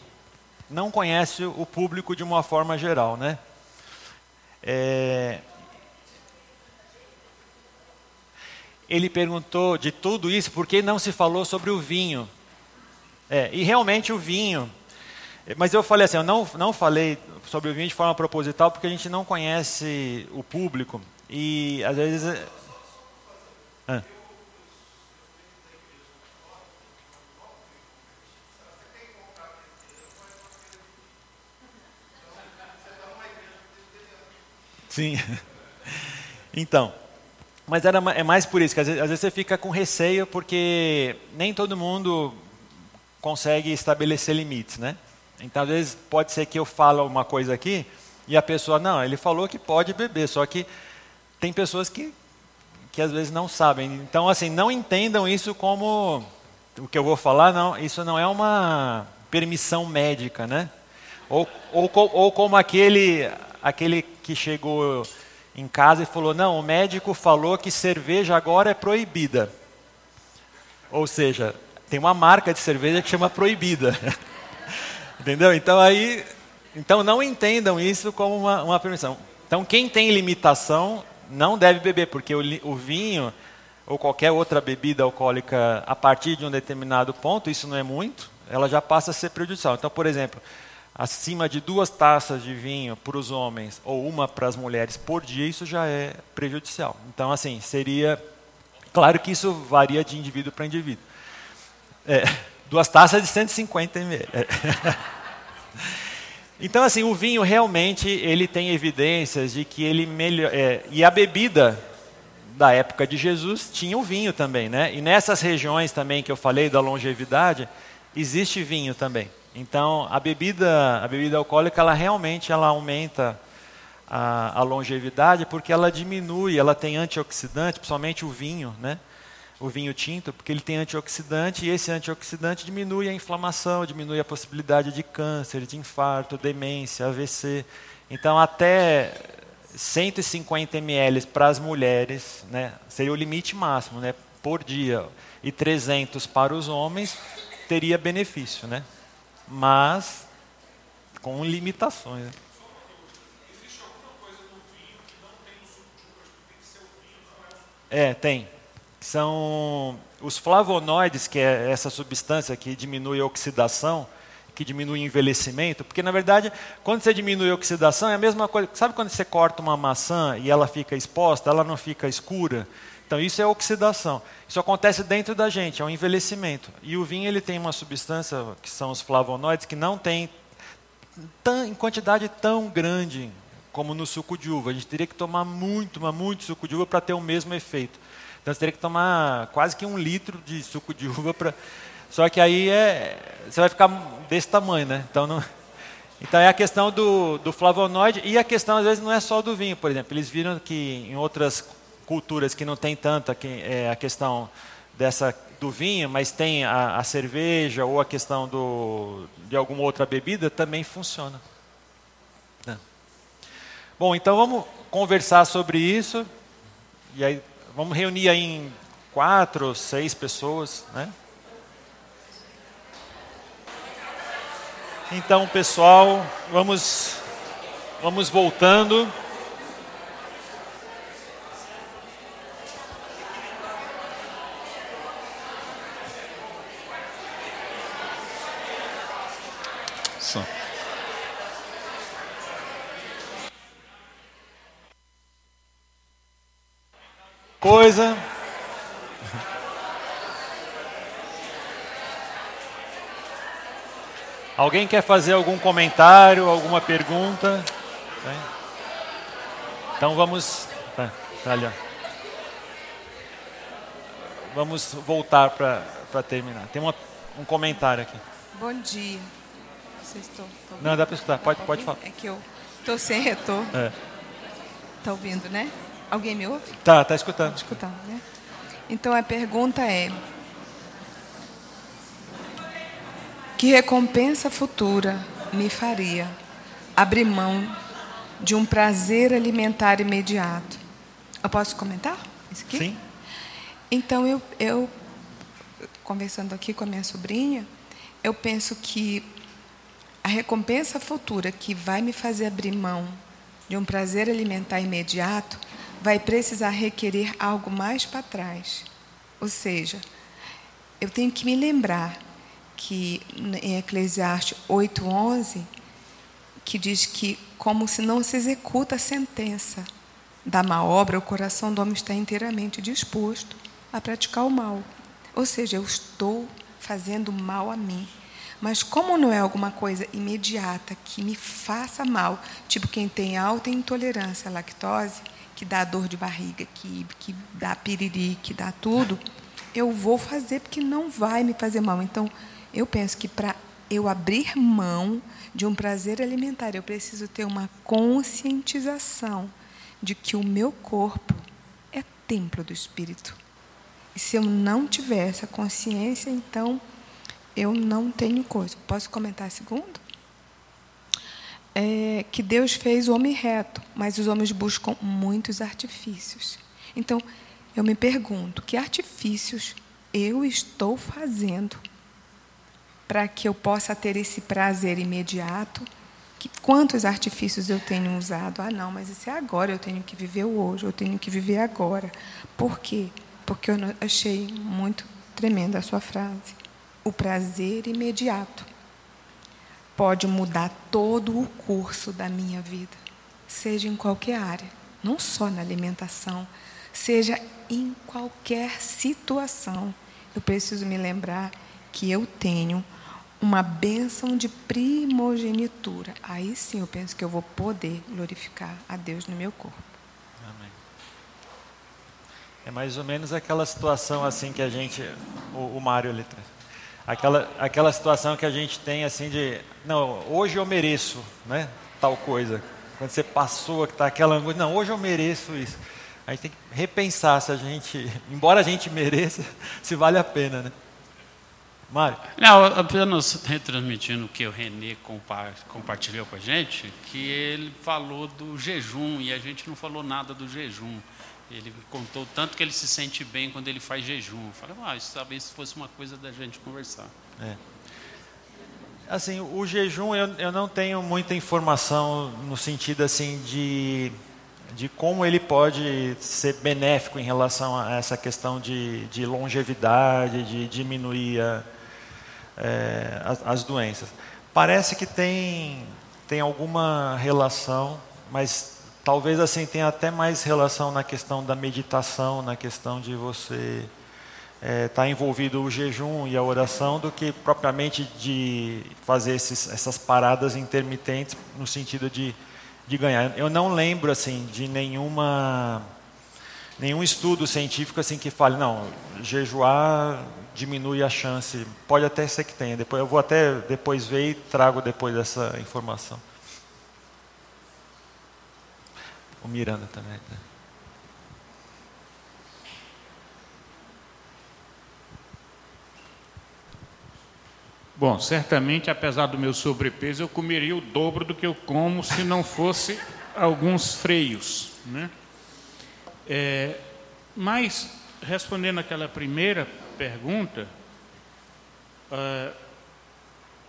não conhece o público de uma forma geral, né? É... Ele perguntou de tudo isso, por que não se falou sobre o vinho? É, e realmente o vinho, mas eu falei assim, eu não, não falei sobre o vinho de forma proposital porque a gente não conhece o público. E às vezes. Ah. Sim. Então, mas era, é mais por isso, que às vezes, às vezes você fica com receio porque nem todo mundo consegue estabelecer limites, né? Então, às vezes, pode ser que eu fale uma coisa aqui e a pessoa, não, ele falou que pode beber, só que tem pessoas que, que às vezes não sabem. Então, assim, não entendam isso como o que eu vou falar, não, isso não é uma permissão médica, né? Ou, ou, ou como aquele, aquele que chegou em casa e falou: não, o médico falou que cerveja agora é proibida. Ou seja, tem uma marca de cerveja que chama proibida. Entendeu? Então aí, então não entendam isso como uma, uma permissão. Então quem tem limitação não deve beber, porque o, o vinho ou qualquer outra bebida alcoólica a partir de um determinado ponto, isso não é muito, ela já passa a ser prejudicial. Então, por exemplo, acima de duas taças de vinho para os homens ou uma para as mulheres por dia, isso já é prejudicial. Então, assim, seria. Claro que isso varia de indivíduo para indivíduo. É, duas taças de 150 ml. É. Então, assim, o vinho realmente ele tem evidências de que ele melhor. É, e a bebida da época de Jesus tinha o vinho também, né? E nessas regiões também que eu falei da longevidade, existe vinho também. Então, a bebida, a bebida alcoólica, ela realmente ela aumenta a, a longevidade porque ela diminui, ela tem antioxidante, principalmente o vinho, né? o vinho tinto, porque ele tem antioxidante e esse antioxidante diminui a inflamação, diminui a possibilidade de câncer, de infarto, demência, AVC. Então, até 150 ml para as mulheres, né, seria o limite máximo, né, por dia, e 300 para os homens, teria benefício, né? Mas com limitações. Né? É, tem são os flavonoides, que é essa substância que diminui a oxidação, que diminui o envelhecimento, porque na verdade, quando você diminui a oxidação, é a mesma coisa. Sabe quando você corta uma maçã e ela fica exposta, ela não fica escura? Então isso é oxidação. Isso acontece dentro da gente, é um envelhecimento. E o vinho ele tem uma substância que são os flavonoides que não tem tão, em quantidade tão grande como no suco de uva. A gente teria que tomar muito, mas muito suco de uva para ter o mesmo efeito. Então você teria que tomar quase que um litro de suco de uva para. Só que aí é, você vai ficar desse tamanho, né? Então não. Então é a questão do, do flavonoide e a questão às vezes não é só do vinho, por exemplo. Eles viram que em outras culturas que não tem tanta é, a questão dessa do vinho, mas tem a, a, cerveja ou a questão do, de alguma outra bebida, também funciona. Né? Bom, então vamos conversar sobre isso. E aí Vamos reunir aí em quatro, seis pessoas, né? Então, pessoal, vamos vamos voltando. Coisa. Alguém quer fazer algum comentário, alguma pergunta? Então vamos. Tá, tá ali, Vamos voltar para terminar. Tem uma, um comentário aqui. Bom dia. Vocês estão, Não, dá para escutar. Pode, pode falar. É que eu estou sem retorno. É. Tá ouvindo, né? Alguém me ouve? Tá, tá escutando. escutando, né? Então a pergunta é: que recompensa futura me faria abrir mão de um prazer alimentar imediato? Eu posso comentar isso aqui? Sim. Então eu, eu conversando aqui com a minha sobrinha, eu penso que a recompensa futura que vai me fazer abrir mão de um prazer alimentar imediato vai precisar requerer algo mais para trás. Ou seja, eu tenho que me lembrar que em Eclesiastes 8:11 que diz que como se não se executa a sentença da má obra, o coração do homem está inteiramente disposto a praticar o mal. Ou seja, eu estou fazendo mal a mim. Mas como não é alguma coisa imediata que me faça mal, tipo quem tem alta intolerância à lactose, que dá dor de barriga, que, que dá piriri, que dá tudo, eu vou fazer porque não vai me fazer mal. Então, eu penso que para eu abrir mão de um prazer alimentar, eu preciso ter uma conscientização de que o meu corpo é templo do Espírito. E se eu não tiver essa consciência, então eu não tenho coisa. Posso comentar segundo? É, que Deus fez o homem reto, mas os homens buscam muitos artifícios. Então, eu me pergunto: que artifícios eu estou fazendo para que eu possa ter esse prazer imediato? Que, quantos artifícios eu tenho usado? Ah, não, mas isso é agora, eu tenho que viver hoje, eu tenho que viver agora. Por quê? Porque eu achei muito tremenda a sua frase. O prazer imediato. Pode mudar todo o curso da minha vida, seja em qualquer área, não só na alimentação, seja em qualquer situação. Eu preciso me lembrar que eu tenho uma bênção de primogenitura. Aí sim eu penso que eu vou poder glorificar a Deus no meu corpo. Amém. É mais ou menos aquela situação assim que a gente, o, o Mário ali aquela, aquela situação que a gente tem assim de, não, hoje eu mereço, né, tal coisa. Quando você passou, que está aquela angústia, não, hoje eu mereço isso. A gente tem que repensar se a gente, embora a gente mereça, se vale a pena, né? Mário? Não, apenas retransmitindo o que o Renê compartilhou com a gente, que ele falou do jejum e a gente não falou nada do jejum. Ele contou tanto que ele se sente bem quando ele faz jejum. Falei, ah, isso talvez fosse uma coisa da gente conversar. É. Assim, o jejum eu, eu não tenho muita informação no sentido assim de de como ele pode ser benéfico em relação a essa questão de, de longevidade, de diminuir a, é, as, as, doenças. Parece que tem, tem alguma relação, mas talvez assim tenha até mais relação na questão da meditação, na questão de você estar é, tá envolvido o jejum e a oração do que propriamente de fazer esses, essas paradas intermitentes no sentido de, de ganhar. Eu não lembro assim de nenhuma nenhum estudo científico assim que fale não jejuar diminui a chance. Pode até ser que tenha. Depois eu vou até depois ver e trago depois essa informação. O Miranda também. Né? Bom, certamente, apesar do meu sobrepeso, eu comeria o dobro do que eu como se não fosse alguns freios. Né? É, mas, respondendo aquela primeira pergunta, uh,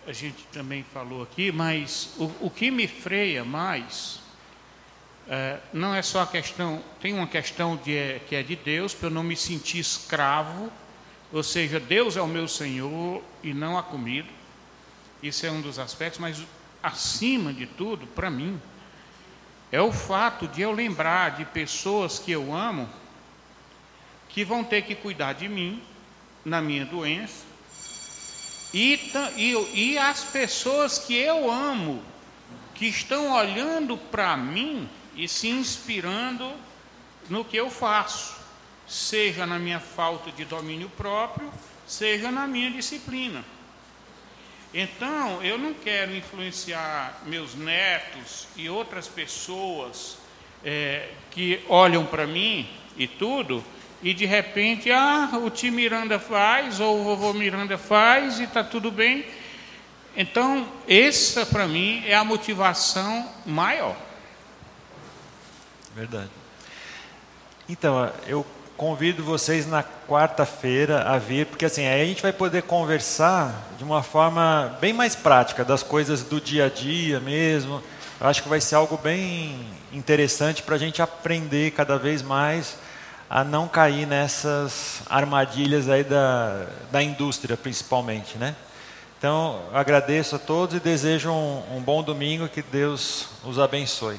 a gente também falou aqui, mas o, o que me freia mais uh, não é só a questão, tem uma questão de, que é de Deus, para eu não me sentir escravo, ou seja, Deus é o meu Senhor e não a comida, isso é um dos aspectos, mas acima de tudo, para mim, é o fato de eu lembrar de pessoas que eu amo que vão ter que cuidar de mim na minha doença, e, e, e as pessoas que eu amo, que estão olhando para mim e se inspirando no que eu faço, seja na minha falta de domínio próprio, seja na minha disciplina. Então, eu não quero influenciar meus netos e outras pessoas é, que olham para mim e tudo, e de repente, ah, o tio Miranda faz, ou o vovô Miranda faz, e está tudo bem. Então, essa para mim é a motivação maior. Verdade. Então, eu convido vocês na quarta-feira a vir, porque assim, aí a gente vai poder conversar de uma forma bem mais prática, das coisas do dia a dia mesmo. Eu acho que vai ser algo bem interessante para a gente aprender cada vez mais a não cair nessas armadilhas aí da, da indústria, principalmente, né? Então, agradeço a todos e desejo um, um bom domingo, que Deus os abençoe.